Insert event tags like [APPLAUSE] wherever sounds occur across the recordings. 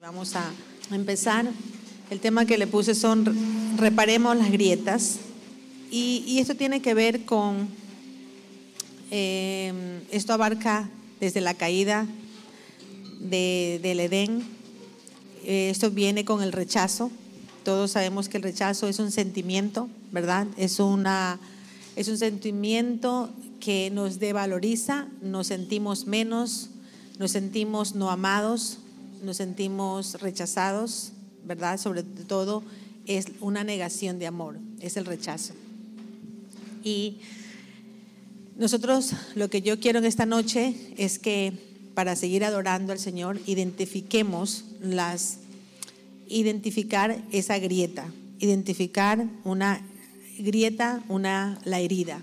Vamos a empezar. El tema que le puse son reparemos las grietas. Y, esto tiene que ver con, eh, esto abarca desde la caída de, del Edén. Eh, esto viene con el rechazo. Todos sabemos que el rechazo es un sentimiento, ¿verdad? Es, una, es un sentimiento que nos devaloriza, nos sentimos menos, nos sentimos no amados, nos sentimos rechazados, ¿verdad? Sobre todo es una negación de amor, es el rechazo. Y nosotros lo que yo quiero en esta noche es que para seguir adorando al Señor identifiquemos las identificar esa grieta, identificar una grieta, una la herida.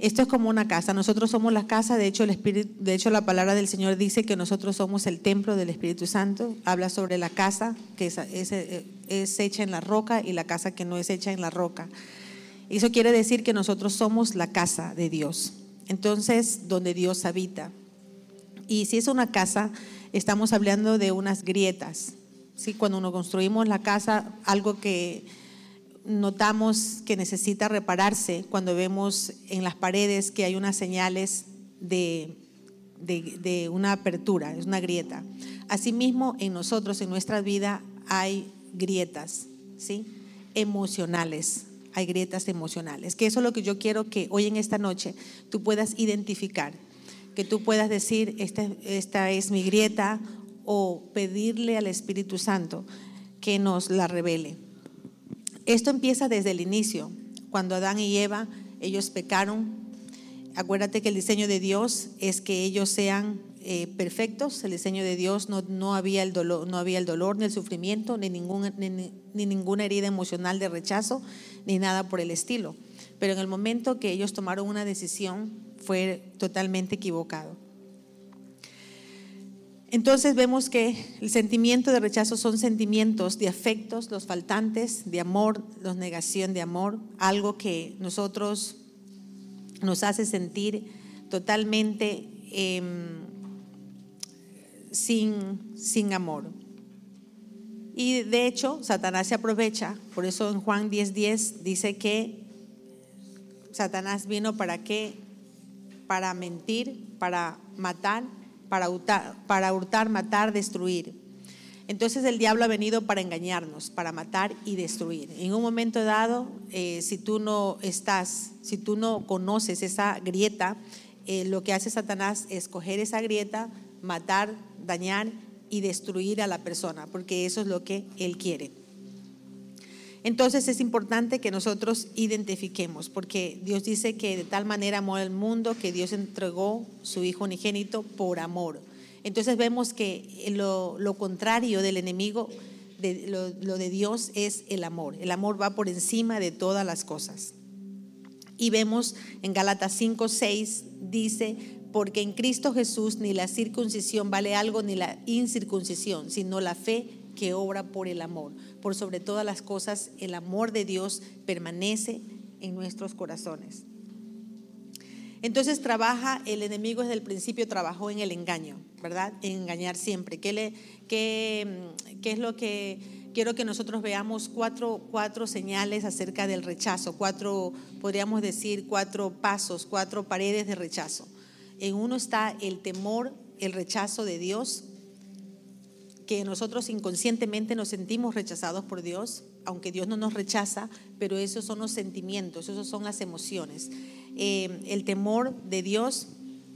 Esto es como una casa. Nosotros somos la casa. De hecho, el Espíritu, de hecho, la palabra del Señor dice que nosotros somos el templo del Espíritu Santo. Habla sobre la casa que es, hecha en la roca y la casa que no es hecha en la roca. Eso quiere decir que nosotros somos la casa de Dios. Entonces, donde Dios habita. Y si es una casa, estamos hablando de unas grietas. ¿sí? Cuando uno construimos la casa, algo que notamos que necesita repararse cuando vemos en las paredes que hay unas señales de, de, una apertura, es una grieta. Asimismo, en nosotros, en nuestra vida, hay grietas, ¿sí? Emocionales, hay grietas emocionales. Que eso es lo que yo quiero que hoy en esta noche tú puedas identificar, que tú puedas decir, esta, esta es mi grieta, o pedirle al Espíritu Santo que nos la revele. Esto empieza desde el inicio, cuando Adán y Eva, ellos pecaron. Acuérdate que el diseño de Dios es que ellos sean eh, perfectos. El diseño de Dios no, no, había el dolor, no había el dolor, ni el sufrimiento, ni, ningún, ni ninguna herida emocional de rechazo, ni nada por el estilo. Pero en el momento que ellos tomaron una decisión, fue totalmente equivocado. Entonces vemos que el sentimiento de rechazo son sentimientos de afectos, los faltantes, de amor, los negación de amor, algo que nosotros nos hace sentir totalmente em, sin, sin amor. Y de hecho, Satanás se aprovecha, por eso en Juan 10:10 10 dice que Satanás vino para qué? Para mentir, para matar para hurtar, para hurtar, matar, destruir. Entonces el diablo ha venido para engañarnos, para matar y destruir. En un momento dado, eh, si tú no estás, si tú no conoces esa grieta, eh, lo que hace Satanás es coger esa grieta, matar, dañar y destruir a la persona, porque eso es lo que él quiere. Entonces es importante que nosotros identifiquemos, porque Dios dice que de tal manera amó al mundo que Dios entregó su Hijo unigénito por amor. Entonces vemos que lo, contrario del enemigo, de, lo, de Dios es el amor. El amor va por encima de todas las cosas. Y vemos en Gálatas 5, 6, dice, porque en Cristo Jesús ni la circuncisión vale algo ni la incircuncisión, sino la fe que obra por el amor. Por sobre todas las cosas, el amor de Dios permanece en nuestros corazones. Entonces trabaja, el enemigo desde el principio trabajó en el engaño, ¿verdad? En engañar siempre. ¿Qué, es lo que quiero que nosotros veamos? Cuatro, cuatro señales acerca del rechazo, cuatro, podríamos decir, cuatro pasos, cuatro paredes de rechazo. En uno está el temor, el rechazo de Dios, que nosotros inconscientemente nos sentimos rechazados por Dios, aunque Dios no nos rechaza, pero esos son los sentimientos, esos son las emociones. Eh, el temor de Dios,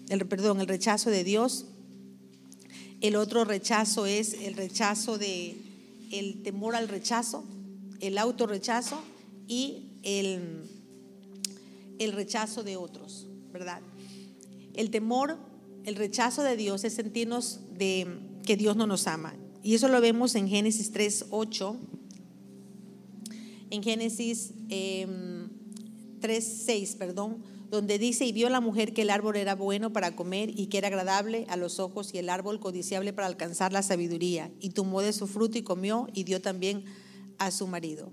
el, perdón, el rechazo de Dios. El otro rechazo es el rechazo de, el temor al rechazo, el autorrechazo y el, el rechazo de otros, ¿verdad? El temor, el rechazo de Dios es sentirnos de que Dios no nos ama. Y eso lo vemos en Génesis 3, 8. En Génesis 3, em, 6, perdón, donde dice, y vio la mujer que el árbol era bueno para comer y que era agradable a los ojos y el árbol codiciable para alcanzar la sabiduría. Y tomó de su fruto y comió y dio también a su marido.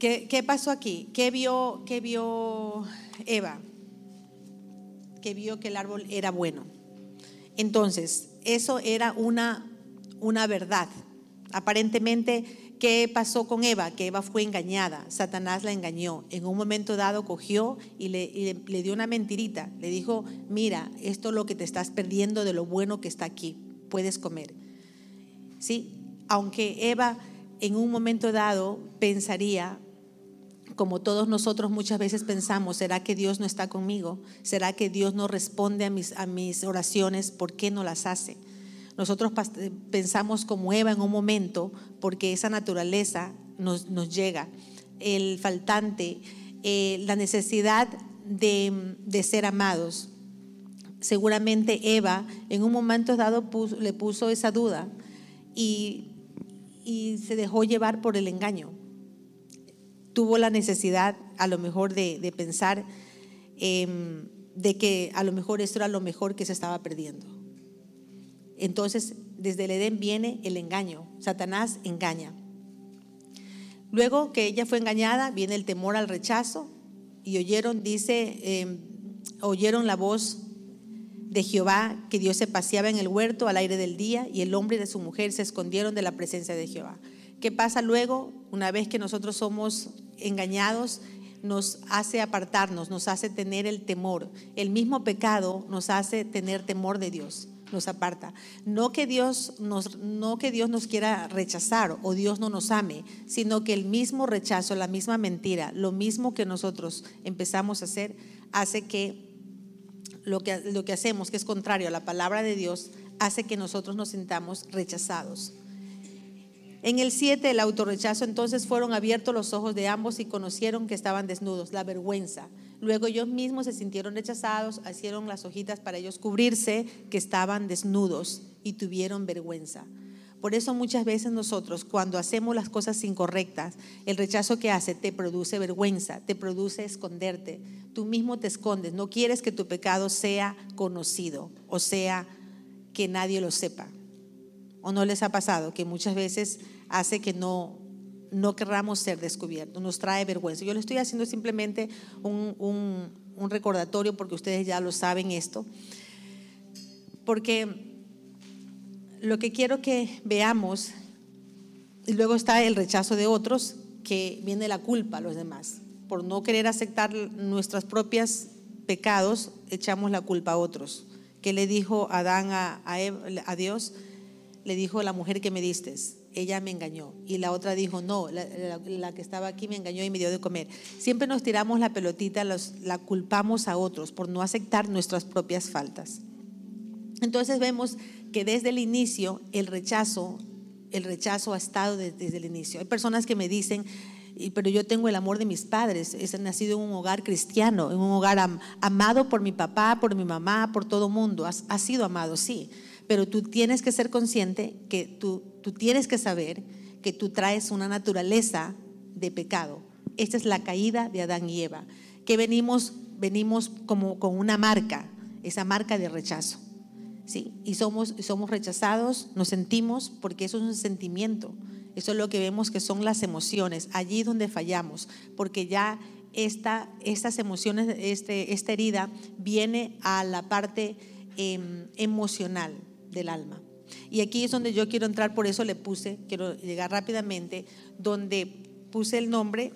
¿Qué, qué pasó aquí? ¿Qué vio, ¿Qué vio Eva? Que vio que el árbol era bueno. Entonces, eso era una, una verdad. Aparentemente, ¿qué pasó con Eva? Que Eva fue engañada, Satanás la engañó. En un momento dado cogió y le, le dio una mentirita. Le dijo, mira, esto es lo que te estás perdiendo de lo bueno que está aquí, puedes comer. ¿Sí? Aunque Eva en un momento dado pensaría, como todos nosotros muchas veces pensamos, ¿será que Dios no está conmigo? ¿Será que Dios no responde a mis, a mis oraciones? ¿Por qué no las hace? Nosotros pensamos como Eva en un momento porque esa naturaleza nos, nos llega, el faltante, eh, la necesidad de, de, ser amados. Seguramente Eva en un momento dado le puso esa duda y, y se dejó llevar por el engaño tuvo la necesidad a lo mejor de, pensar em, de que a lo mejor esto era lo mejor que se estaba perdiendo. Entonces, desde el Edén viene el engaño. Satanás engaña. Luego que ella fue engañada, viene el temor al rechazo y oyeron, dice, em, oyeron la voz de Jehová, que Dios se paseaba en el huerto al aire del día y el hombre y su mujer se escondieron de la presencia de Jehová. ¿Qué pasa luego? Una vez que nosotros somos engañados, nos hace apartarnos, nos hace tener el temor. El mismo pecado nos hace tener temor de Dios, nos aparta. No que Dios nos, no que Dios nos quiera rechazar o Dios no nos ame, sino que el mismo rechazo, la misma mentira, lo mismo que nosotros empezamos a hacer, hace que lo que, lo que hacemos, que es contrario a la palabra de Dios, hace que nosotros nos sintamos rechazados. En el 7, el autorrechazo, entonces fueron abiertos los ojos de ambos y conocieron que estaban desnudos, la vergüenza. Luego ellos mismos se sintieron rechazados, hicieron las hojitas para ellos cubrirse, que estaban desnudos y tuvieron vergüenza. Por eso muchas veces nosotros cuando hacemos las cosas incorrectas, el rechazo que hace te produce vergüenza, te produce esconderte. Tú mismo te escondes, no quieres que tu pecado sea conocido, o sea, que nadie lo sepa. ¿O no les ha pasado que muchas veces hace que no, no querramos ser descubiertos, nos trae vergüenza? Yo le estoy haciendo simplemente un, un recordatorio porque ustedes ya lo saben esto. Porque lo que quiero que veamos, y luego está el rechazo de otros, que viene la culpa a los demás. Por no querer aceptar nuestros propios pecados, echamos la culpa a otros. ¿Qué le dijo Adán a, a, a Dios? Le dijo la mujer que me diste, ella me engañó. Y la otra dijo, no, la, que estaba aquí me engañó y me dio de comer. Siempre nos tiramos la pelotita, la culpamos a otros por no aceptar nuestras propias faltas. Entonces vemos que desde el inicio el rechazo, el rechazo ha estado desde, el inicio. Hay personas que me dicen, pero yo tengo el amor de mis padres. He nacido en un hogar cristiano, en un hogar amado por mi papá, por mi mamá, por todo mundo. ha sido amado, sí pero tú tienes que ser consciente que tú, tú tienes que saber que tú traes una naturaleza de pecado. Esta es la caída de Adán y Eva, que venimos, venimos como con una marca, esa marca de rechazo. ¿sí? Y somos, somos rechazados, nos sentimos, porque eso es un sentimiento. Eso es lo que vemos que son las emociones, allí donde fallamos, porque ya esta, estas emociones, este, esta herida viene a la parte em, emocional del alma. Y aquí es donde yo quiero entrar, por eso le puse, quiero llegar rápidamente, donde puse el nombre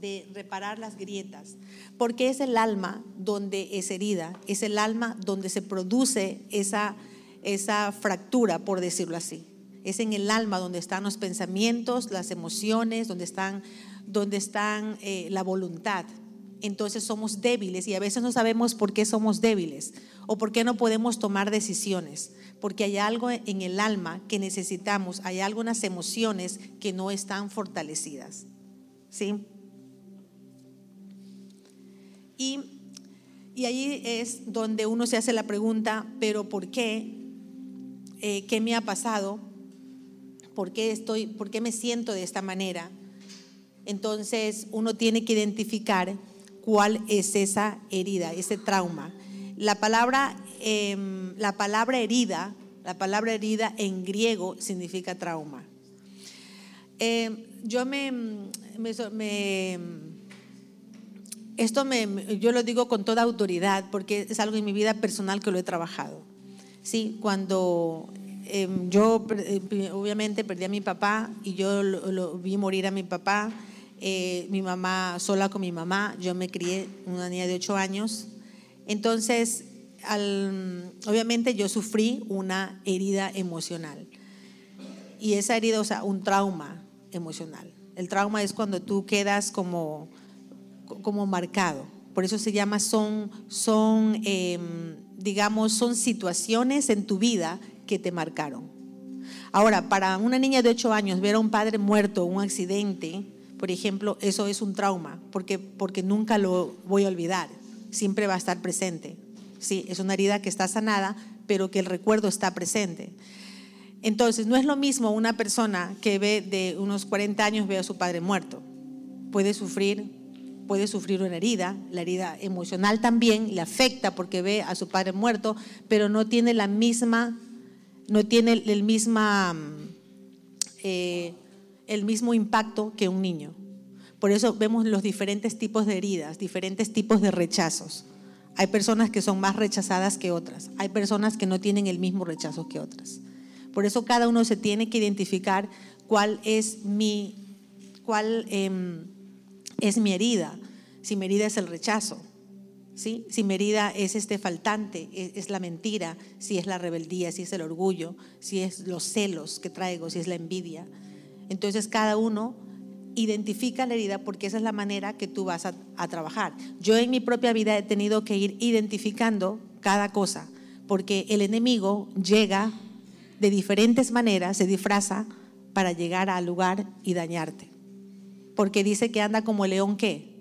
de reparar las grietas, porque es el alma donde es herida, es el alma donde se produce esa, esa fractura, por decirlo así. Es en el alma donde están los pensamientos, las emociones, donde están, donde están eh, la voluntad entonces somos débiles y a veces no sabemos por qué somos débiles o por qué no podemos tomar decisiones, porque hay algo en el alma que necesitamos, hay algunas emociones que no están fortalecidas. ¿Sí? Y, y ahí es donde uno se hace la pregunta, pero ¿por qué? Eh, ¿Qué me ha pasado? ¿Por qué, estoy, ¿Por qué me siento de esta manera? Entonces uno tiene que identificar cuál es esa herida, ese trauma. La palabra, em, la palabra herida, la palabra herida en griego significa trauma. Em, yo me, esto me, yo lo digo con toda autoridad porque es algo en mi vida personal que lo he trabajado. Sí, cuando em, yo eh, obviamente perdí a mi papá y yo lo, vi morir a mi papá, eh, mi mamá sola con mi mamá, yo me crié una niña de ocho años. Entonces, obviamente yo sufrí una herida emocional. Y esa herida, o sea, un trauma emocional. El trauma es cuando tú quedas como, como marcado. Por eso se llama, son, son em, digamos, son situaciones en tu vida que te marcaron. Ahora, para una niña de 8 años, ver a un padre muerto, un accidente, por ejemplo, eso es un trauma, porque, porque nunca lo voy a olvidar, siempre va a estar presente. Sí, es una herida que está sanada, pero que el recuerdo está presente. Entonces, no es lo mismo una persona que ve de unos 40 años ve a su padre muerto. Puede sufrir, puede sufrir una herida, la herida emocional también le afecta porque ve a su padre muerto, pero no tiene la misma, no tiene el misma, eh, el mismo impacto que un niño. Por eso vemos los diferentes tipos de heridas, diferentes tipos de rechazos. Hay personas que son más rechazadas que otras. Hay personas que no tienen el mismo rechazo que otras. Por eso cada uno se tiene que identificar cuál es mi, cuál, em, es mi herida. Si mi herida es el rechazo, ¿sí? si mi herida es este faltante, es, es la mentira, si es la rebeldía, si es el orgullo, si es los celos que traigo, si es la envidia. Entonces cada uno identifica la herida porque esa es la manera que tú vas a, trabajar. Yo en mi propia vida he tenido que ir identificando cada cosa, porque el enemigo llega de diferentes maneras, se disfraza para llegar al lugar y dañarte. Porque dice que anda como león qué?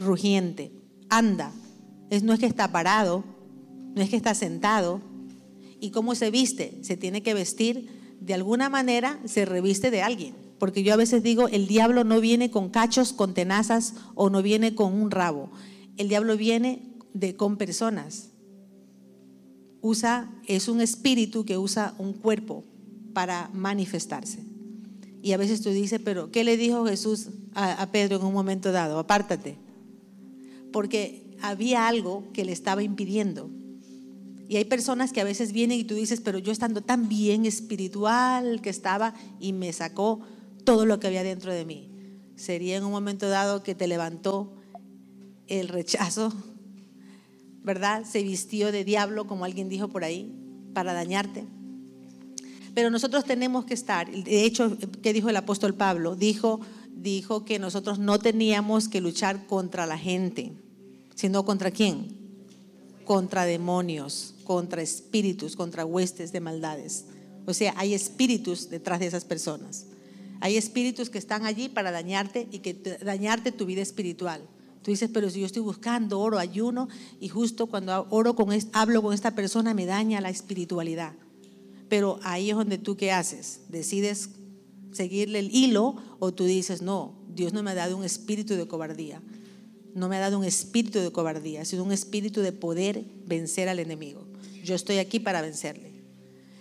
Rugiente. Anda. No es que está parado, no es que está sentado. ¿Y cómo se viste? Se tiene que vestir de alguna manera, se reviste de alguien. Porque yo a veces digo, el diablo no viene con cachos, con tenazas o no viene con un rabo. El diablo viene de, con personas usa, es un espíritu que usa un cuerpo para manifestarse. Y a veces tú dices, pero ¿qué le dijo Jesús a, a Pedro en un momento dado? Apártate. Porque había algo que le estaba impidiendo. Y hay personas que a veces vienen y tú dices, pero yo estando tan bien espiritual que estaba y me sacó todo lo que había dentro de mí. Sería en un momento dado que te levantó el rechazo, ¿verdad? Se vistió de diablo, como alguien dijo por ahí, para dañarte. Pero nosotros tenemos que estar, de hecho, ¿qué dijo el apóstol Pablo? Dijo, dijo que nosotros no teníamos que luchar contra la gente, sino contra quién? Contra demonios, contra espíritus, contra huestes de maldades. O sea, hay espíritus detrás de esas personas. Hay espíritus que están allí para dañarte y que dañarte tu vida espiritual. Tú dices, pero si yo estoy buscando oro, ayuno, y justo cuando oro con hablo con esta persona me daña la espiritualidad. Pero ahí es donde tú qué haces? Decides seguirle el hilo o tú dices, no, Dios no me ha dado un espíritu de cobardía. No me ha dado un espíritu de cobardía, sino un espíritu de poder vencer al enemigo. Yo estoy aquí para vencerle.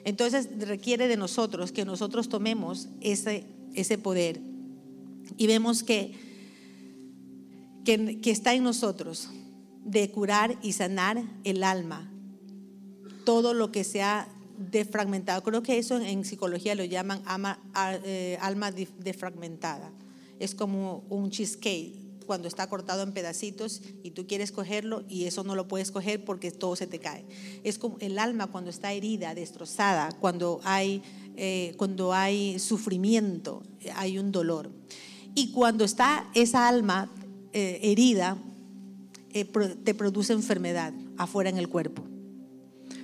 Entonces requiere de nosotros que nosotros tomemos ese, ese poder y vemos que que, está en nosotros de curar y sanar el alma, todo lo que se ha defragmentado. Creo que eso en, psicología lo llaman alma, eh, alma defragmentada. Es como un cheesecake cuando está cortado en pedacitos y tú quieres cogerlo y eso no lo puedes coger porque todo se te cae. Es como el alma cuando está herida, destrozada, cuando hay, eh, cuando hay sufrimiento, hay un dolor. Y cuando está esa alma eh, herida eh, te produce enfermedad afuera en el cuerpo.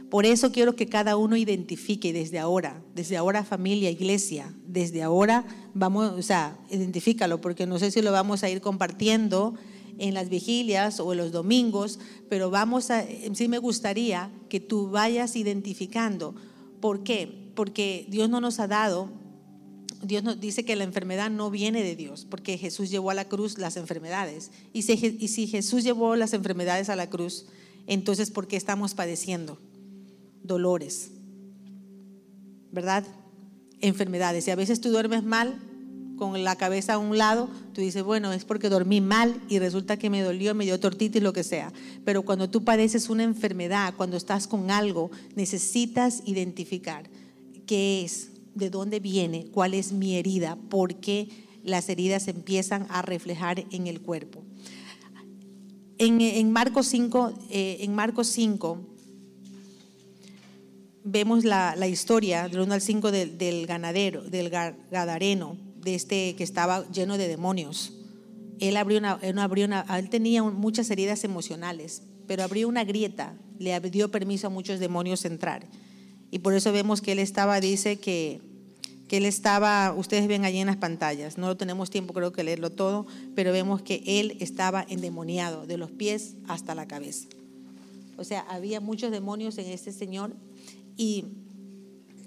Por eso quiero que cada uno identifique desde ahora, desde ahora familia, iglesia, desde ahora vamos, o sea, identifícalo, porque no sé si lo vamos a ir compartiendo en las vigilias o en los domingos, pero vamos a, sí me gustaría que tú vayas identificando. ¿Por qué? Porque Dios no nos ha dado Dios nos dice que la enfermedad no viene de Dios, porque Jesús llevó a la cruz las enfermedades. Y si, Jesús llevó las enfermedades a la cruz, entonces ¿por qué estamos padeciendo? Dolores, ¿verdad? Enfermedades. Y a veces tú duermes mal con la cabeza a un lado, tú dices, bueno, es porque dormí mal y resulta que me dolió, me dio tortitis, lo que sea. Pero cuando tú padeces una enfermedad, cuando estás con algo, necesitas identificar qué es, de dónde viene, cuál es mi herida, por qué las heridas empiezan a reflejar en el cuerpo. En, Marcos 5, eh, en Marcos 5 vemos la, historia del 1 al 5 del, ganadero, del gadareno, de este que estaba lleno de demonios. Él abrió una, abrió una, él tenía muchas heridas emocionales, pero abrió una grieta, le dio permiso a muchos demonios entrar. Y por eso vemos que él estaba, dice que, que él estaba, ustedes ven allí en las pantallas, no tenemos tiempo creo que leerlo todo, pero vemos que él estaba endemoniado de los pies hasta la cabeza. O sea, había muchos demonios en este señor y,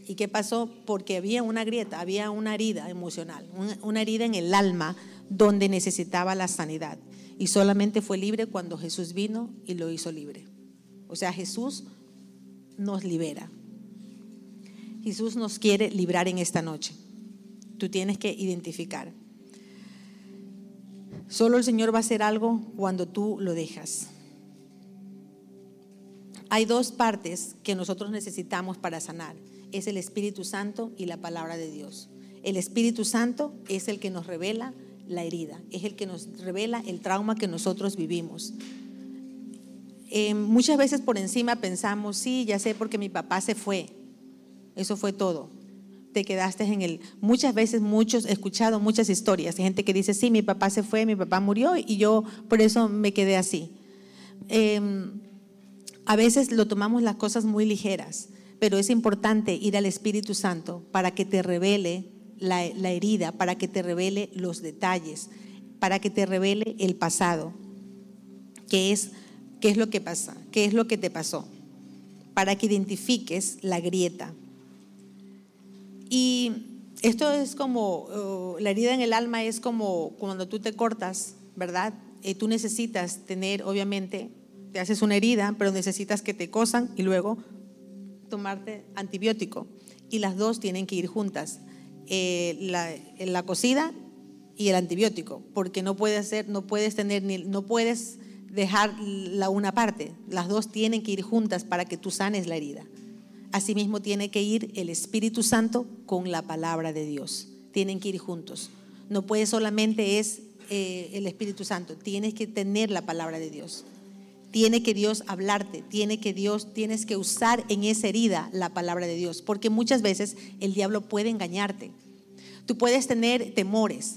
y qué pasó? Porque había una grieta, había una herida emocional, una herida en el alma donde necesitaba la sanidad. Y solamente fue libre cuando Jesús vino y lo hizo libre. O sea, Jesús nos libera. Jesús nos quiere librar en esta noche. Tú tienes que identificar. Solo el Señor va a hacer algo cuando tú lo dejas. Hay dos partes que nosotros necesitamos para sanar. Es el Espíritu Santo y la palabra de Dios. El Espíritu Santo es el que nos revela la herida, es el que nos revela el trauma que nosotros vivimos. Eh, muchas veces por encima pensamos, sí, ya sé porque mi papá se fue, eso fue todo. Te quedaste en el... Muchas veces, muchos, he escuchado muchas historias de gente que dice, sí, mi papá se fue, mi papá murió y yo por eso me quedé así. Em, a veces lo tomamos las cosas muy ligeras, pero es importante ir al Espíritu Santo para que te revele la, herida, para que te revele los detalles, para que te revele el pasado, qué es, qué es lo que pasa, qué es lo que te pasó, para que identifiques la grieta. Y esto es como, uh, la herida en el alma es como cuando tú te cortas, ¿verdad? Y tú necesitas tener, obviamente, te haces una herida, pero necesitas que te cosan y luego tomarte antibiótico. Y las dos tienen que ir juntas, eh, la, la, cocida y el antibiótico, porque no puedes hacer, no puedes tener, ni, no puedes dejar la una parte. Las dos tienen que ir juntas para que tú sanes la herida. Asimismo tiene que ir el Espíritu Santo con la palabra de Dios. Tienen que ir juntos. No puede solamente es eh, el Espíritu Santo, tienes que tener la palabra de Dios. Tiene que Dios hablarte, tiene que Dios, tienes que usar en esa herida la palabra de Dios, porque muchas veces el diablo puede engañarte. Tú puedes tener temores,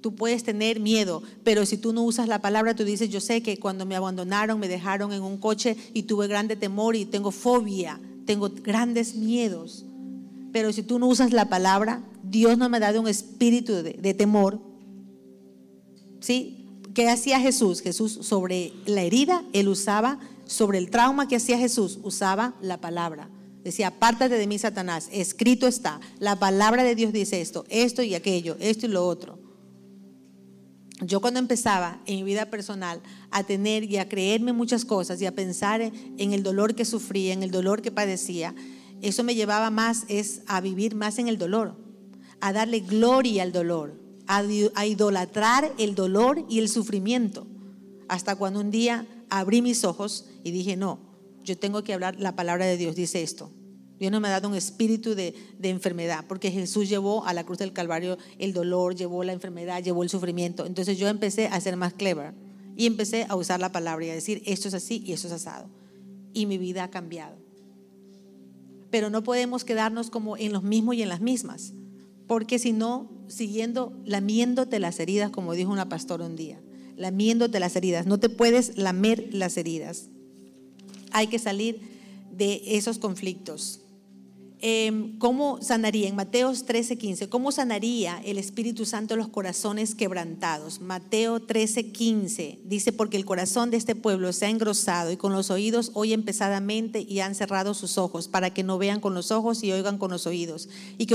tú puedes tener miedo, pero si tú no usas la palabra, tú dices, yo sé que cuando me abandonaron, me dejaron en un coche y tuve grande temor y tengo fobia tengo grandes miedos. Pero si tú no usas la palabra, Dios no me ha dado un espíritu de, temor. ¿Sí? ¿Qué hacía Jesús? Jesús sobre la herida, él usaba, sobre el trauma que hacía Jesús, usaba la palabra. Decía, apártate de mí, Satanás. Escrito está. La palabra de Dios dice esto, esto y aquello, esto y lo otro. Yo cuando empezaba en mi vida personal a tener y a creerme muchas cosas y a pensar en el dolor que sufría, en el dolor que padecía, eso me llevaba más es a vivir más en el dolor, a darle gloria al dolor, a, a idolatrar el dolor y el sufrimiento. Hasta cuando un día abrí mis ojos y dije, no, yo tengo que hablar la palabra de Dios, dice esto. Dios no me ha dado un espíritu de, enfermedad, porque Jesús llevó a la cruz del Calvario el dolor, llevó la enfermedad, llevó el sufrimiento. Entonces yo empecé a ser más clever y empecé a usar la palabra y a decir, esto es así y esto es asado. Y mi vida ha cambiado. Pero no podemos quedarnos como en los mismos y en las mismas, porque si no, siguiendo, lamiéndote las heridas, como dijo una pastora un día, lamiéndote las heridas, no te puedes lamer las heridas. Hay que salir de esos conflictos. Em, ¿Cómo sanaría? En Mateo 13, 15, ¿cómo sanaría el Espíritu Santo los corazones quebrantados? Mateo 13, 15 dice, porque el corazón de este pueblo se ha engrosado y con los oídos oyen pesadamente y han cerrado sus ojos para que no vean con los ojos y oigan con los oídos y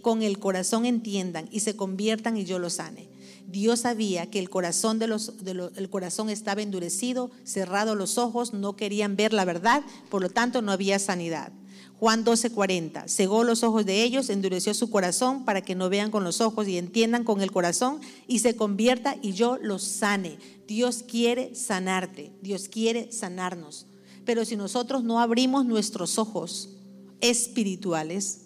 con, el corazón entiendan y se conviertan y yo los sane. Dios sabía que el corazón, de los, el corazón estaba endurecido, cerrado los ojos, no querían ver la verdad, por lo tanto no había sanidad. Juan 12:40, cegó los ojos de ellos, endureció su corazón para que no vean con los ojos y entiendan con el corazón y se convierta y yo los sane. Dios quiere sanarte, Dios quiere sanarnos. Pero si nosotros no abrimos nuestros ojos espirituales,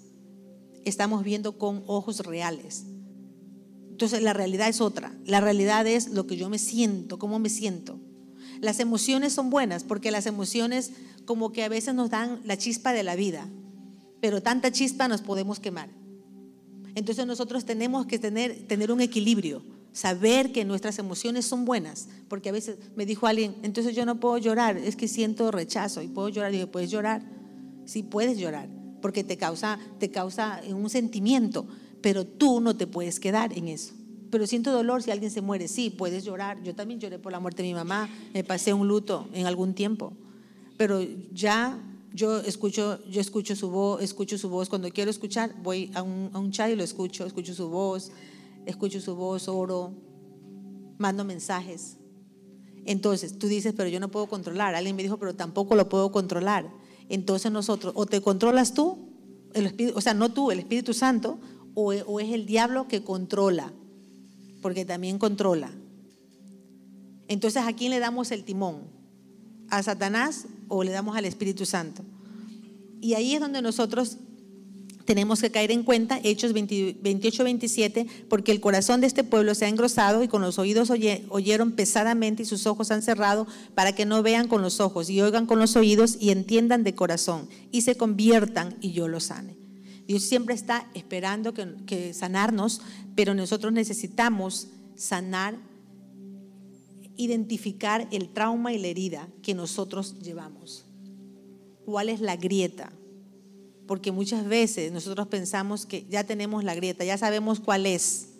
estamos viendo con ojos reales. Entonces la realidad es otra. La realidad es lo que yo me siento, cómo me siento. Las emociones son buenas porque las emociones como que a veces nos dan la chispa de la vida, pero tanta chispa nos podemos quemar. Entonces nosotros tenemos que tener, tener un equilibrio, saber que nuestras emociones son buenas, porque a veces me dijo alguien, entonces yo no puedo llorar, es que siento rechazo y puedo llorar. Y ¿puedes llorar? Sí, puedes llorar, porque te causa, te causa un sentimiento, pero tú no te puedes quedar en eso. Pero siento dolor si alguien se muere, sí, puedes llorar. Yo también lloré por la muerte de mi mamá, me pasé un luto en algún tiempo pero ya yo escucho, yo escucho su voz, escucho su voz. Cuando quiero escuchar, voy a un, a un chat y lo escucho, escucho su voz, escucho su voz, oro, mando mensajes. Entonces, tú dices, pero yo no puedo controlar. Alguien me dijo, pero tampoco lo puedo controlar. Entonces nosotros, o te controlas tú, el Espíritu, o sea, no tú, el Espíritu Santo, o, o es el diablo que controla, porque también controla. Entonces, ¿a quién le damos el timón? ¿A Satanás o le damos al Espíritu Santo. Y ahí es donde nosotros tenemos que caer en cuenta, Hechos 28, 27, porque el corazón de este pueblo se ha engrosado y con los oídos oyeron pesadamente y sus ojos han cerrado para que no vean con los ojos y oigan con los oídos y entiendan de corazón y se conviertan y yo los sane. Dios siempre está esperando que, sanarnos, pero nosotros necesitamos sanar identificar el trauma y la herida que nosotros llevamos. ¿Cuál es la grieta? Porque muchas veces nosotros pensamos que ya tenemos la grieta, ya sabemos cuál es.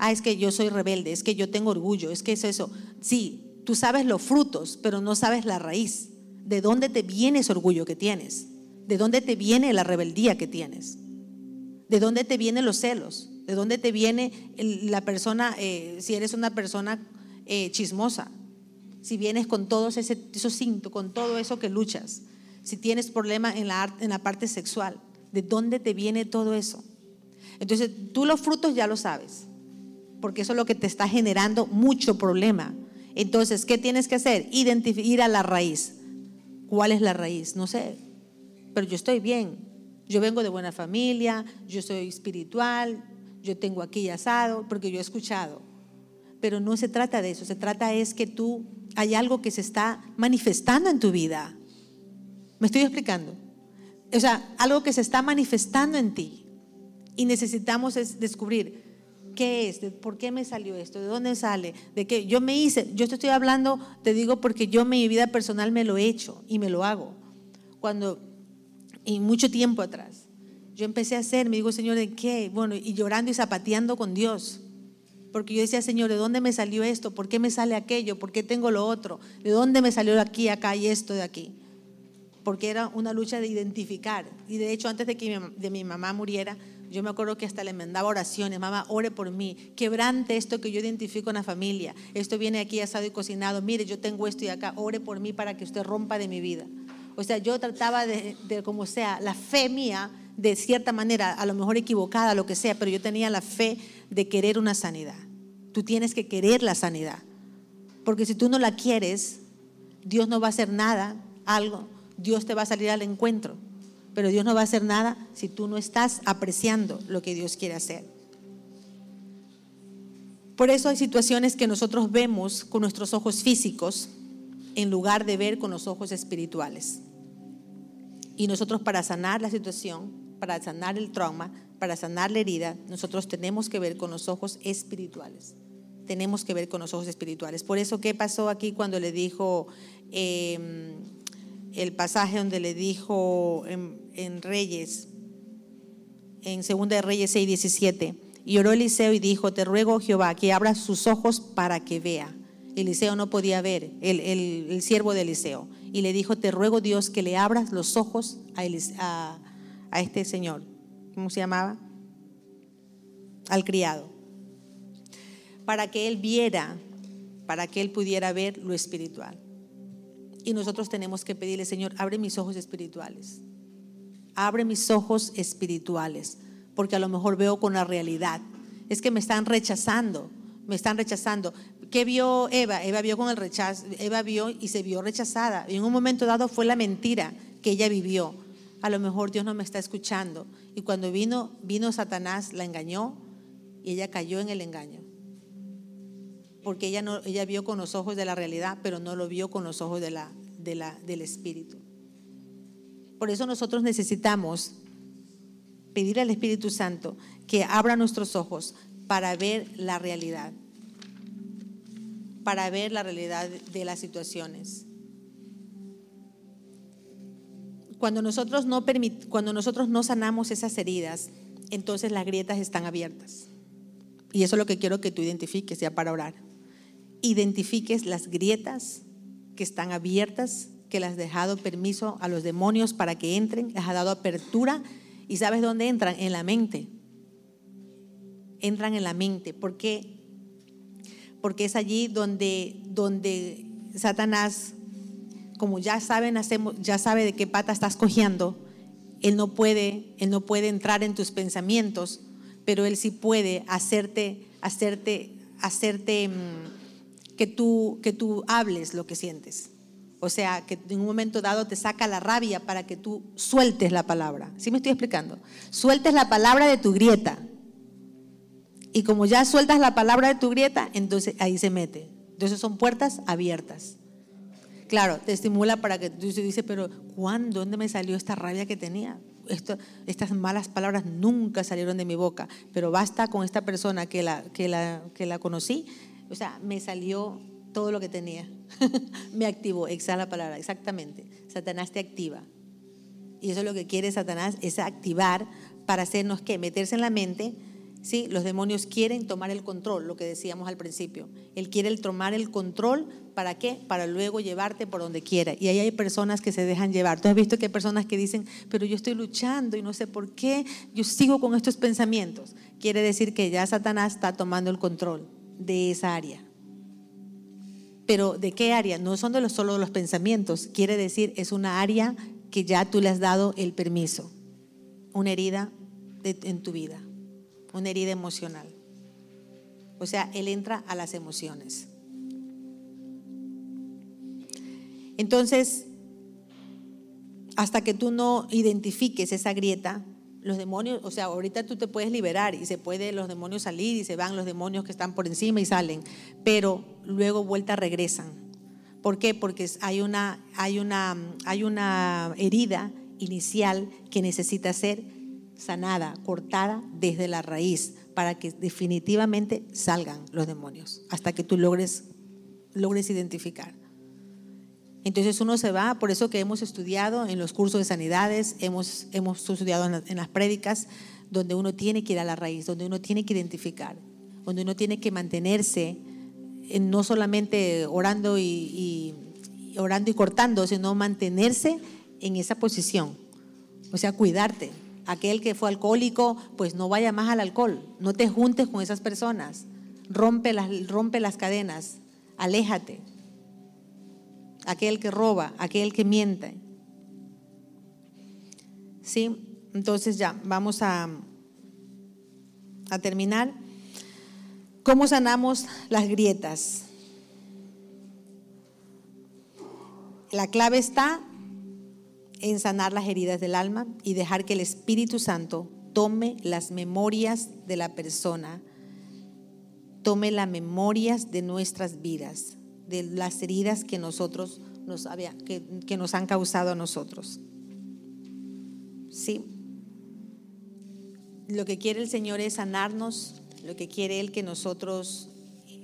Ah, es que yo soy rebelde, es que yo tengo orgullo, es que es eso. Sí, tú sabes los frutos, pero no sabes la raíz. ¿De dónde te viene ese orgullo que tienes? ¿De dónde te viene la rebeldía que tienes? ¿De dónde te vienen los celos? ¿De dónde te viene la persona, eh, si eres una persona eh, chismosa, si vienes con todos ese, esos síntomas, con todo eso que luchas, si tienes problemas en la, en la parte sexual, ¿de dónde te viene todo eso? Entonces, tú los frutos ya lo sabes, porque eso es lo que te está generando mucho problema. Entonces, ¿qué tienes que hacer? Identificar a la raíz. ¿Cuál es la raíz? No sé, pero yo estoy bien. Yo vengo de buena familia, yo soy espiritual, yo tengo aquí asado, porque yo he escuchado pero no se trata de eso, se trata es que tú hay algo que se está manifestando en tu vida. ¿Me estoy explicando? O sea, algo que se está manifestando en ti y necesitamos descubrir qué es, por qué me salió esto, de dónde sale, de qué yo me hice, yo te estoy hablando, te digo porque yo en mi vida personal me lo he hecho y me lo hago. Cuando y mucho tiempo atrás yo empecé a hacer, me digo, Señor, ¿de qué? Bueno, y llorando y zapateando con Dios. Porque yo decía, Señor, ¿de dónde me salió esto? ¿Por qué me sale aquello? ¿Por qué tengo lo otro? ¿De dónde me salió aquí, acá y esto de aquí? Porque era una lucha de identificar. Y de hecho, antes de que mi, de mi mamá muriera, yo me acuerdo que hasta le mandaba oraciones, mamá, ore por mí, quebrante esto que yo identifico en la familia. Esto viene aquí asado y cocinado. Mire, yo tengo esto y acá, ore por mí para que usted rompa de mi vida. O sea, yo trataba de, como sea, la fe mía, de cierta manera, a lo mejor equivocada, lo que sea, pero yo tenía la fe de querer una sanidad. Tú tienes que querer la sanidad. Porque si tú no la quieres, Dios no va a hacer nada, algo, Dios te va a salir al encuentro. Pero Dios no va a hacer nada si tú no estás apreciando lo que Dios quiere hacer. Por eso hay situaciones que nosotros vemos con nuestros ojos físicos en lugar de ver con los ojos espirituales. Y nosotros para sanar la situación, para sanar el trauma, para sanar la herida, nosotros tenemos que ver con los ojos espirituales. Tenemos que ver con los ojos espirituales. Por eso, ¿qué pasó aquí cuando le dijo em, el pasaje donde le dijo en, Reyes, en Segunda de Reyes 6, 17? Y oró Eliseo y dijo, te ruego Jehová que abra sus ojos para que vea. Eliseo no podía ver, el, el, siervo de Eliseo. Y le dijo, te ruego Dios que le abras los ojos a, a este señor. ¿cómo se llamaba? Al criado. Para que él viera, para que él pudiera ver lo espiritual. Y nosotros tenemos que pedirle, Señor, abre mis ojos espirituales. abre mis ojos espirituales, porque a lo mejor veo con la realidad. Es que me están rechazando, me están rechazando. ¿Qué vio Eva? Eva vio con el rechazo, Eva vio y se vio rechazada. Y en un momento dado fue la mentira que ella vivió. A lo mejor Dios no me está escuchando. Y cuando vino, vino Satanás, la engañó y ella cayó en el engaño. Porque ella, no, ella vio con los ojos de la realidad, pero no lo vio con los ojos de la, de la, del Espíritu. Por eso nosotros necesitamos pedir al Espíritu Santo que abra nuestros ojos para ver la realidad, para ver la realidad de las situaciones. Cuando nosotros no, cuando nosotros no sanamos esas heridas, entonces las grietas están abiertas. Y eso es lo que quiero que tú identifiques ya para orar. Identifiques las grietas que están abiertas que le has dejado permiso a los demonios para que entren, les has dado apertura y sabes dónde entran, en la mente. Entran en la mente, ¿por qué? Porque es allí donde, donde Satanás, como ya saben, hacemos, ya sabe de qué pata estás cojeando, él no puede, él no puede entrar en tus pensamientos, pero él sí puede hacerte, hacerte, hacerte mm, que tú, que tú hables lo que sientes. O sea, que en un momento dado te saca la rabia para que tú sueltes la palabra. ¿Sí me estoy explicando? Sueltes la palabra de tu grieta. Y como ya sueltas la palabra de tu grieta, entonces ahí se mete. Entonces son puertas abiertas. Claro, te estimula para que tú dices, pero ¿cuándo? ¿Dónde me salió esta rabia que tenía? estas malas palabras nunca salieron de mi boca, pero basta con esta persona que la, que la, que la conocí, o sea, me salió todo lo que tenía. [LAUGHS] me activó, exhala la palabra, exactamente. Satanás te activa. Y eso es lo que quiere Satanás, es activar para hacernos que meterse en la mente. ¿Sí? Los demonios quieren tomar el control, lo que decíamos al principio. Él quiere tomar el control, ¿para qué? Para luego llevarte por donde quiera. Y ahí hay personas que se dejan llevar. Tú has visto que hay personas que dicen, pero yo estoy luchando y no sé por qué, yo sigo con estos pensamientos. Quiere decir que ya Satanás está tomando el control de esa área. Pero ¿de qué área? No son de los, solo los pensamientos. Quiere decir, es una área que ya tú le has dado el permiso. Una herida en tu vida. Una herida emocional. O sea, Él entra a las emociones. Entonces, hasta que tú no identifiques esa grieta, los demonios, o sea, ahorita tú te puedes liberar y se puede los demonios salir y se van los demonios que están por encima y salen, pero luego vuelta regresan. ¿Por qué? Porque hay una, hay una, hay una herida inicial que necesita ser sanada, cortada desde la raíz para que definitivamente salgan los demonios, hasta que tú logres, logres identificar. Entonces uno se va, por eso que hemos estudiado en los cursos de sanidades, hemos, hemos estudiado en, las prédicas, donde uno tiene que ir a la raíz, donde uno tiene que identificar, donde uno tiene que mantenerse en no solamente orando y, orando y cortando, sino mantenerse en esa posición. O sea, cuidarte. Aquel que fue alcohólico, pues no vaya más al alcohol, no te juntes con esas personas, rompe las, rompe las cadenas, aléjate aquel que roba, aquel que miente. ¿Sí? Entonces ya, vamos a, a terminar. ¿Cómo sanamos las grietas? La clave está en sanar las heridas del alma y dejar que el Espíritu Santo tome las memorias de la persona, tome las memorias de nuestras vidas de las heridas que nosotros nos había, que, nos han causado a nosotros. Sí. Lo que quiere el Señor es sanarnos, lo que quiere Él que nosotros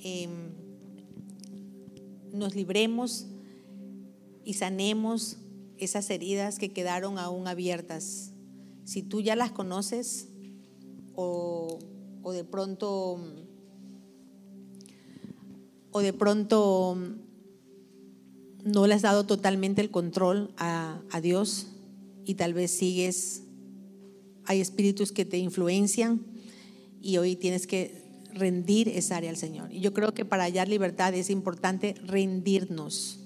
em, nos libremos y sanemos esas heridas que quedaron aún abiertas. Si tú ya las conoces o, o de pronto o de pronto no le has dado totalmente el control a, Dios y tal vez sigues, hay espíritus que te influencian y hoy tienes que rendir esa área al Señor. Y yo creo que para hallar libertad es importante rendirnos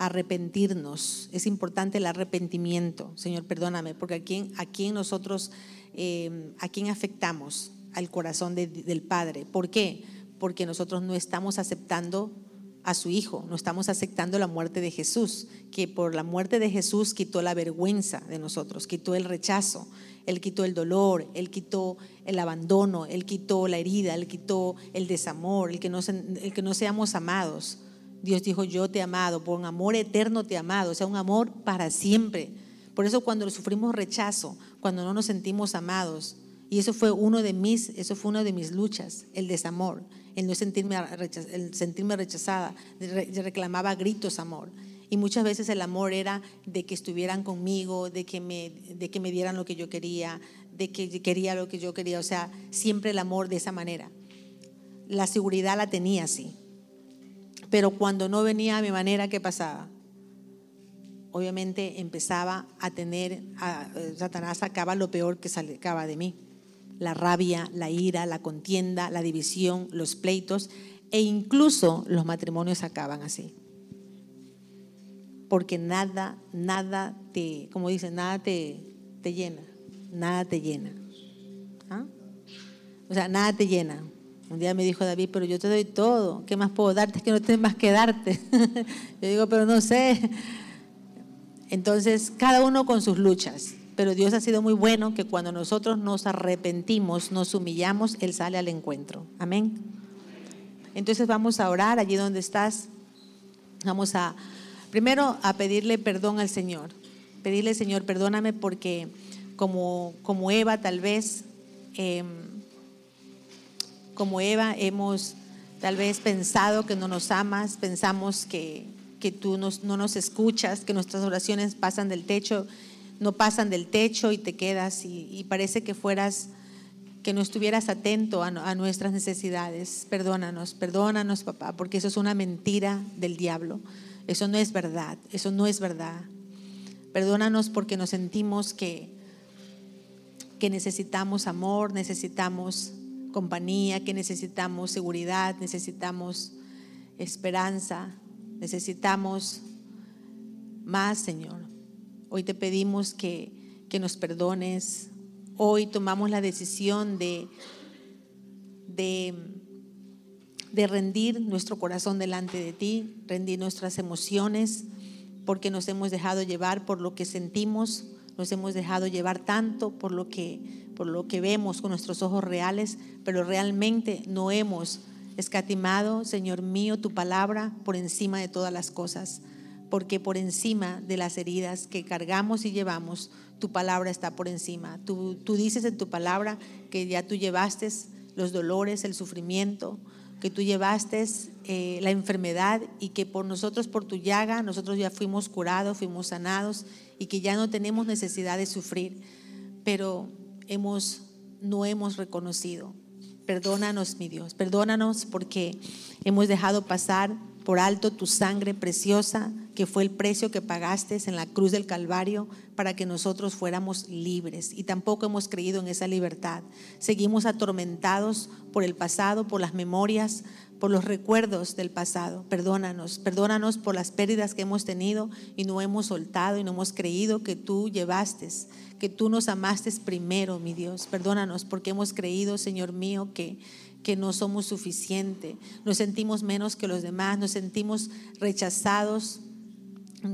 arrepentirnos. Es importante el arrepentimiento. Señor, perdóname, porque aquí, aquí nosotros, eh, ¿a quién afectamos? Al corazón del Padre. ¿Por qué? Porque nosotros no estamos aceptando a su Hijo, no estamos aceptando la muerte de Jesús, que por la muerte de Jesús quitó la vergüenza de nosotros, quitó el rechazo, Él quitó el dolor, Él quitó el abandono, Él quitó la herida, Él quitó el desamor, el que no seamos amados. Dios dijo, yo te he amado, por un amor eterno te he amado, o sea, un amor para siempre. Por eso cuando sufrimos rechazo, cuando no nos sentimos amados, y eso fue uno de mis, eso fue una de mis luchas, el desamor el no sentirme, el sentirme rechazada, reclamaba gritos amor. Y muchas veces el amor era de que estuvieran conmigo, de que me, de que me dieran lo que yo quería, de que quería lo que yo quería. O sea, siempre el amor de esa manera. La seguridad la tenía así. Pero cuando no venía a mi manera, ¿qué pasaba? Obviamente empezaba a tener, a, Satanás sacaba lo peor que sacaba de mí la rabia, la ira, la contienda, la división, los pleitos e incluso los matrimonios acaban así. Porque nada, nada te, como dicen, nada te, te llena, nada te llena. ¿Ah? O sea, nada te llena. Un día me dijo David, pero yo te doy todo, ¿qué más puedo darte? Es que no tienes más que darte. [LAUGHS] yo digo, pero no sé. Entonces, cada uno con sus luchas. Pero Dios ha sido muy bueno que cuando nosotros nos arrepentimos, nos humillamos, Él sale al encuentro. Amén. Entonces vamos a orar allí donde estás. Vamos a, primero, a pedirle perdón al Señor. Pedirle, Señor, perdóname porque como, como Eva tal vez, em, como Eva hemos tal vez pensado que no nos amas, pensamos que, que tú no nos escuchas, que nuestras oraciones pasan del techo no pasan del techo y te quedas y, parece que fueras, que no estuvieras atento a, a, nuestras necesidades. Perdónanos, perdónanos, papá, porque eso es una mentira del diablo. Eso no es verdad, eso no es verdad. Perdónanos porque nos sentimos que, que necesitamos amor, necesitamos compañía, que necesitamos seguridad, necesitamos esperanza, necesitamos más, Señor. Hoy te pedimos que, nos perdones. Hoy tomamos la decisión de, de, de rendir nuestro corazón delante de ti, rendir nuestras emociones, porque nos hemos dejado llevar por lo que sentimos, nos hemos dejado llevar tanto por lo que, por lo que vemos con nuestros ojos reales, pero realmente no hemos escatimado, Señor mío, tu palabra por encima de todas las cosas porque por encima de las heridas que cargamos y llevamos, tu palabra está por encima. Tú, tú dices en tu palabra que ya tú llevaste los dolores, el sufrimiento, que tú llevaste eh, la enfermedad y que por nosotros, por tu llaga, nosotros ya fuimos curados, fuimos sanados y que ya no tenemos necesidad de sufrir, pero hemos, no hemos reconocido. Perdónanos, mi Dios, perdónanos porque hemos dejado pasar por alto tu sangre preciosa, que fue el precio que pagaste en la cruz del Calvario para que nosotros fuéramos libres. Y tampoco hemos creído en esa libertad. Seguimos atormentados por el pasado, por las memorias, por los recuerdos del pasado. Perdónanos, perdónanos por las pérdidas que hemos tenido y no hemos soltado y no hemos creído que tú llevaste, que tú nos amaste primero, mi Dios. Perdónanos porque hemos creído, Señor mío, que que no somos suficientes, nos sentimos menos que los demás, nos sentimos rechazados,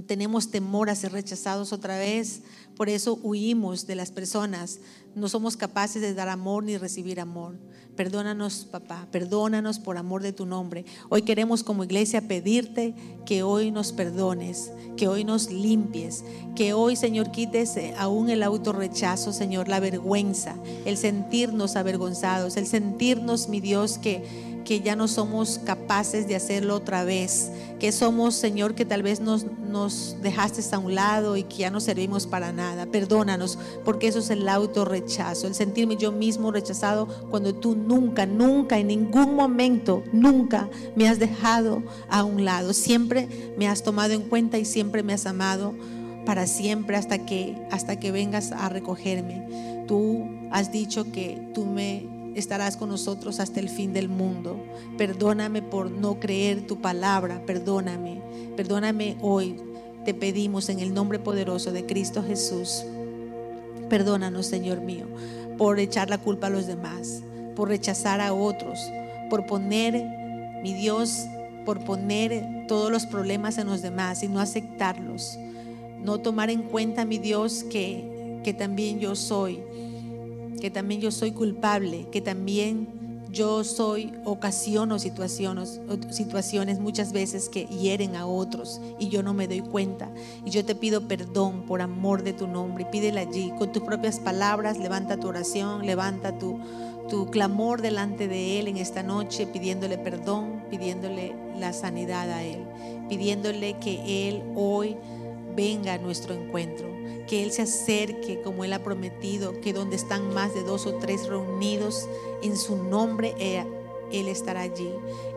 tenemos temor a ser rechazados otra vez, por eso huimos de las personas, no somos capaces de dar amor ni recibir amor. Perdónanos, papá, perdónanos por amor de tu nombre. Hoy queremos como iglesia pedirte que hoy nos perdones, que hoy nos limpies, que hoy, Señor, quites eh, aún el autorrechazo, Señor, la vergüenza, el sentirnos avergonzados, el sentirnos, mi Dios, que que ya no somos capaces de hacerlo otra vez, que somos, Señor, que tal vez nos, nos dejaste a un lado y que ya no servimos para nada. Perdónanos, porque eso es el autorrechazo, el sentirme yo mismo rechazado cuando tú nunca, nunca, en ningún momento, nunca me has dejado a un lado. Siempre me has tomado en cuenta y siempre me has amado para siempre hasta que, hasta que vengas a recogerme. Tú has dicho que tú me estarás con nosotros hasta el fin del mundo. Perdóname por no creer tu palabra, perdóname. Perdóname hoy te pedimos en el nombre poderoso de Cristo Jesús. Perdónanos, Señor mío, por echar la culpa a los demás, por rechazar a otros, por poner, mi Dios, por poner todos los problemas en los demás y no aceptarlos. No tomar en cuenta, mi Dios, que, que también yo soy, que también yo soy culpable, que también yo soy ocasiono situaciones, situaciones muchas veces que hieren a otros y yo no me doy cuenta. Y yo te pido perdón por amor de tu nombre y pídele allí con tus propias palabras, levanta tu oración, levanta tu, tu clamor delante de Él en esta noche, pidiéndole perdón, pidiéndole la sanidad a Él, pidiéndole que Él hoy venga a nuestro encuentro que Él se acerque como Él ha prometido, que donde están más de dos o tres reunidos en su nombre, eh, Él estará allí,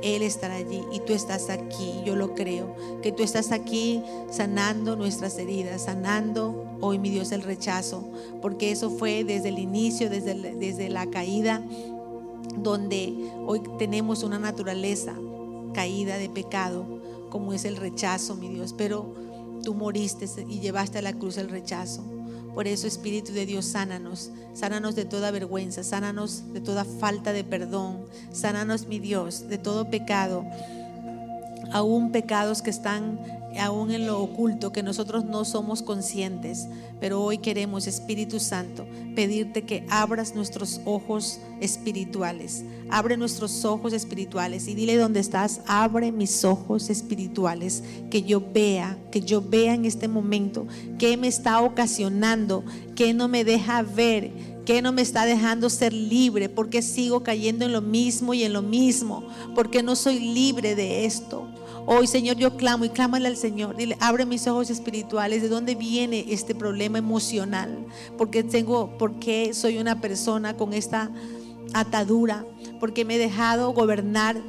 Él estará allí y tú estás aquí, yo lo creo, que tú estás aquí sanando nuestras heridas, sanando hoy mi Dios el rechazo, porque eso fue desde el inicio, desde, desde la caída, donde hoy tenemos una naturaleza caída de pecado, como es el rechazo, mi Dios, pero tú moriste y llevaste a la cruz el rechazo. Por eso, Espíritu de Dios, sánanos, sánanos de toda vergüenza, sánanos de toda falta de perdón, sánanos, mi Dios, de todo pecado, aún pecados que están aún en lo oculto, que nosotros no somos conscientes. Pero hoy queremos, Espíritu Santo, pedirte que abras nuestros ojos espirituales. Abre nuestros ojos espirituales y dile dónde estás, abre mis ojos espirituales, que yo vea, que yo vea en este momento qué me está ocasionando, qué no me deja ver, qué no me está dejando ser libre, porque sigo cayendo en lo mismo y en lo mismo, porque no soy libre de esto. Hoy, Señor, yo clamo y clámale al Señor. Dile, abre mis ojos espirituales. ¿De dónde viene este problema emocional? Porque tengo, porque soy una persona con esta atadura? Porque me he dejado gobernar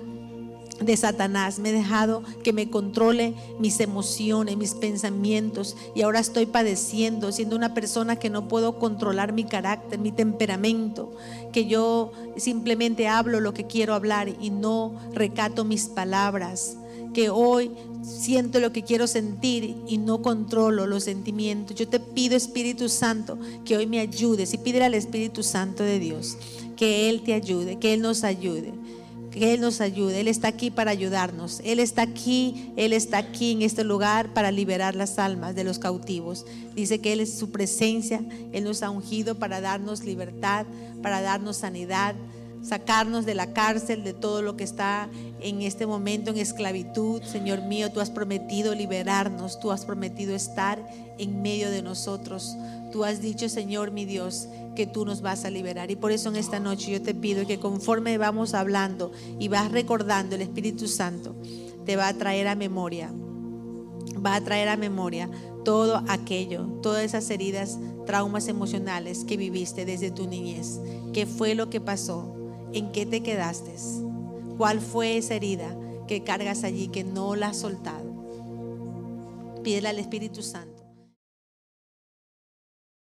de Satanás, me he dejado que me controle mis emociones, mis pensamientos y ahora estoy padeciendo, siendo una persona que no puedo controlar mi carácter, mi temperamento, que yo simplemente hablo lo que quiero hablar y no recato mis palabras que hoy siento lo que quiero sentir y no controlo los sentimientos. Yo te pido, Espíritu Santo, que hoy me ayudes y pídele al Espíritu Santo de Dios que Él te ayude, que Él nos ayude. Que Él nos ayude, Él está aquí para ayudarnos, Él está aquí, Él está aquí en este lugar para liberar las almas de los cautivos. Dice que Él es su presencia, Él nos ha ungido para darnos libertad, para darnos sanidad, sacarnos de la cárcel, de todo lo que está en este momento en esclavitud. Señor mío, tú has prometido liberarnos, tú has prometido estar en medio de nosotros. Tú has dicho, Señor mi Dios, que tú nos vas a liberar. Y por eso en esta noche yo te pido que conforme vamos hablando y vas recordando, el Espíritu Santo te va a traer a memoria, va a traer a memoria todo aquello, todas esas heridas, traumas emocionales que viviste desde tu niñez. ¿Qué fue lo que pasó? ¿En qué te quedaste? ¿Cuál fue esa herida que cargas allí que no la has soltado? Pídele al Espíritu Santo